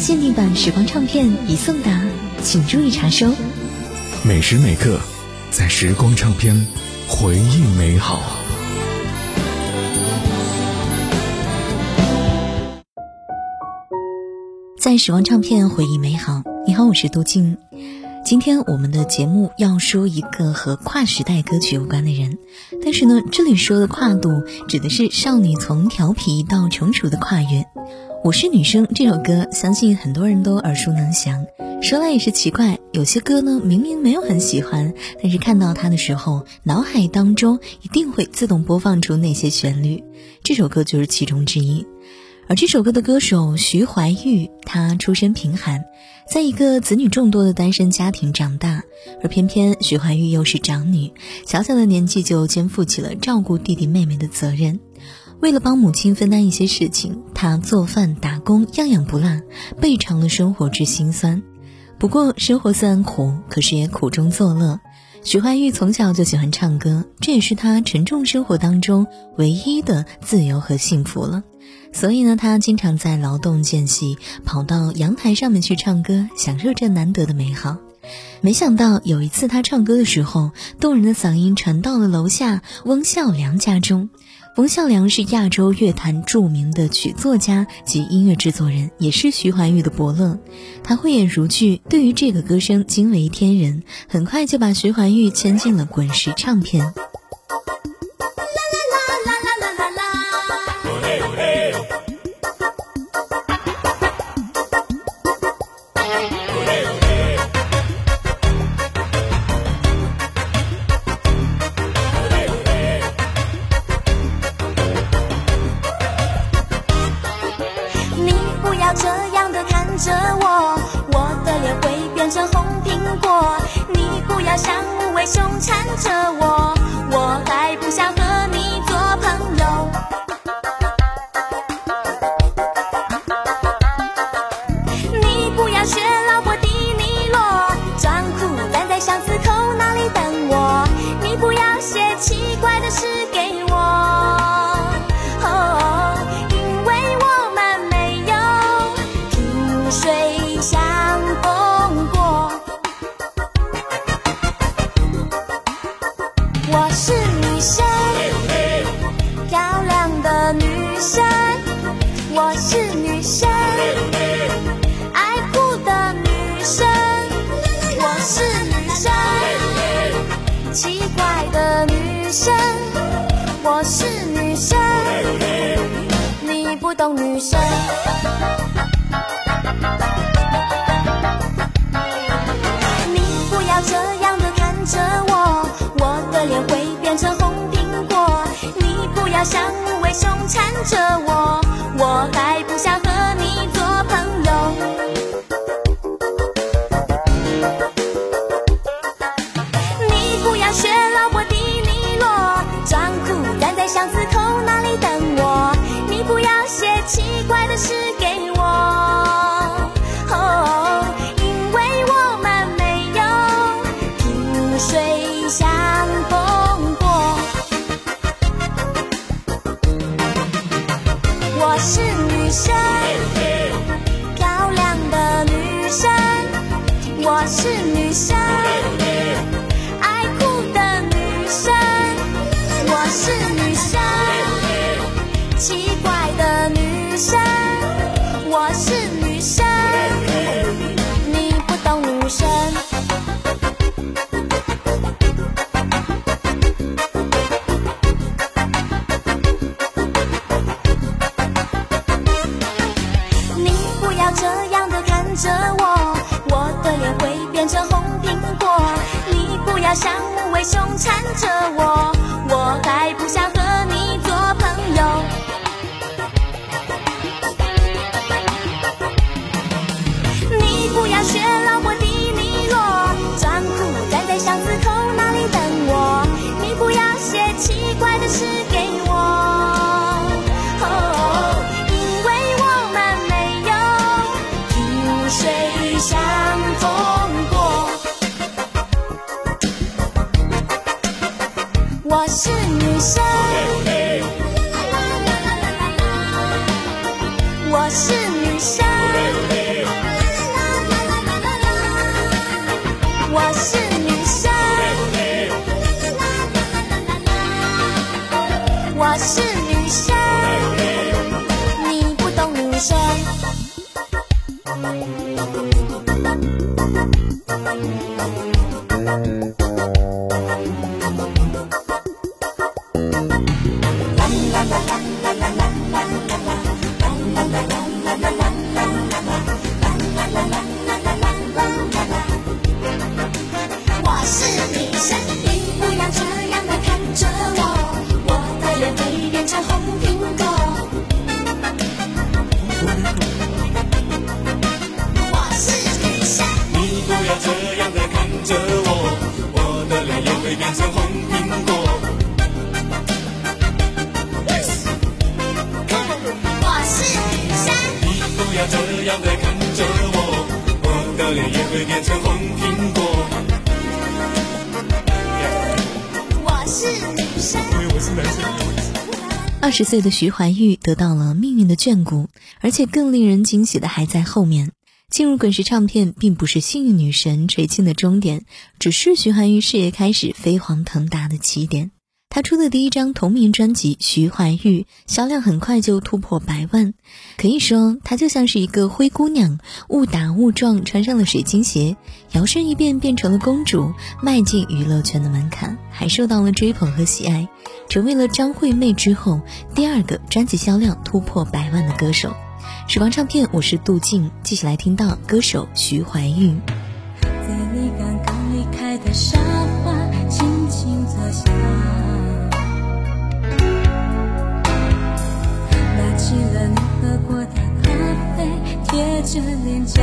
限定版时光唱片已送达，请注意查收。每时每刻，在时光唱片，回忆美好。在时光唱片回忆美好。你好，我是杜静。今天我们的节目要说一个和跨时代歌曲有关的人，但是呢，这里说的跨度指的是少女从调皮到成熟的跨越。我是女生这首歌，相信很多人都耳熟能详。说来也是奇怪，有些歌呢明明没有很喜欢，但是看到它的时候，脑海当中一定会自动播放出那些旋律。这首歌就是其中之一。而这首歌的歌手徐怀钰，她出身贫寒，在一个子女众多的单身家庭长大，而偏偏徐怀钰又是长女，小小的年纪就肩负起了照顾弟弟妹妹的责任。为了帮母亲分担一些事情，她做饭打工，样样不落，倍尝了生活之辛酸。不过，生活虽然苦，可是也苦中作乐。徐怀钰从小就喜欢唱歌，这也是她沉重生活当中唯一的自由和幸福了。所以呢，她经常在劳动间隙跑到阳台上面去唱歌，享受这难得的美好。没想到有一次她唱歌的时候，动人的嗓音传到了楼下翁孝良家中。翁孝良是亚洲乐坛著名的曲作家及音乐制作人，也是徐怀钰的伯乐。他慧眼如炬，对于这个歌声惊为天人，很快就把徐怀钰签进了滚石唱片。会变成红苹果。你不要像无尾熊缠着我，我还不想和你做朋友。你不要学老婆迪尼洛，装酷站在巷子口那里等我。你不要写奇怪的诗是女生，漂亮的女生。我是女生，爱哭的女生。我是女生，奇怪的女生。我是女生，你不懂女生。是女生漂亮的女生我是女生。我是女生，你不懂女生。样的看着我，我的脸也会变成红苹果。我是女生。因为我是男生。二十岁的徐怀钰得到了命运的眷顾，而且更令人惊喜的还在后面。进入滚石唱片并不是幸运女神垂青的终点，只是徐怀钰事业开始飞黄腾达的起点。她出的第一张同名专辑《徐怀钰》销量很快就突破百万，可以说她就像是一个灰姑娘，误打误撞穿上了水晶鞋，摇身一变变成了公主，迈进娱乐圈的门槛，还受到了追捧和喜爱，成为了张惠妹之后第二个专辑销量突破百万的歌手。时光唱片，我是杜静，继续来听到歌手徐怀钰。在你刚刚离开的沙发，轻轻坐下，着脸颊，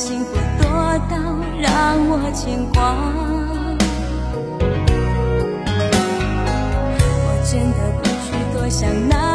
幸福多到让我牵挂。我真的不去多想那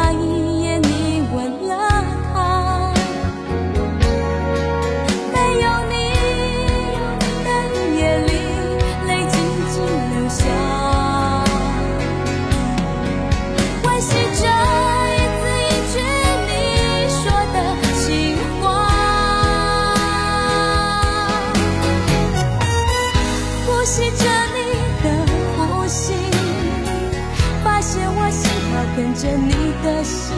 着你的心，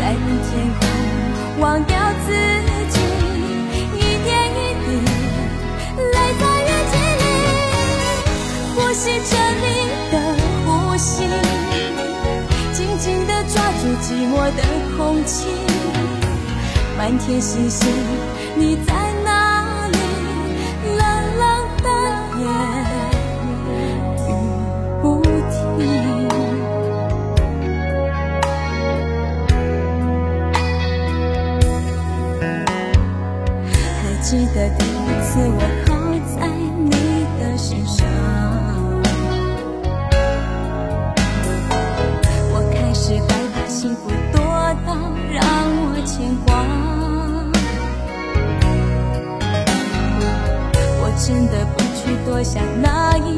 在你天空忘掉自己，一点一滴泪在日记里，呼吸着你的呼吸，紧紧地抓住寂寞的空气，满天星星，你在记得第一次我靠在你的身上，我开始害怕幸福多到让我牵挂。我真的不去多想那一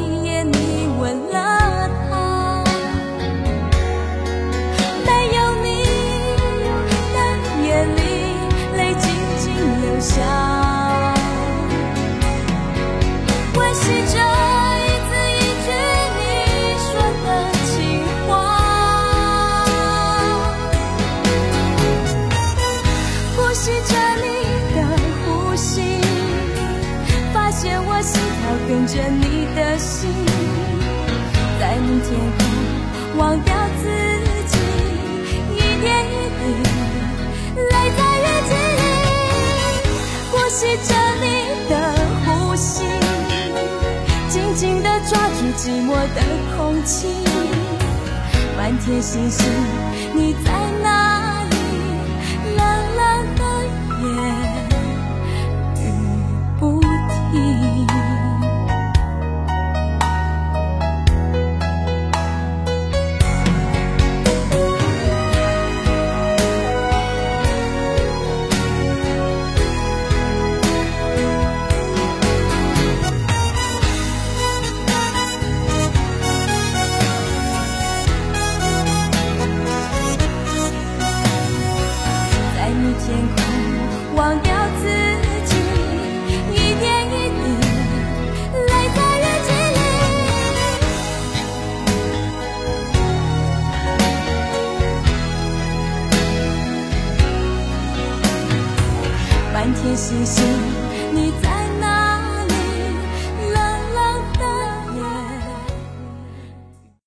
在天空忘掉自己，一点一滴泪在日记里，呼吸着你的呼吸，紧紧地抓住寂寞的空气。满天星星，你在哪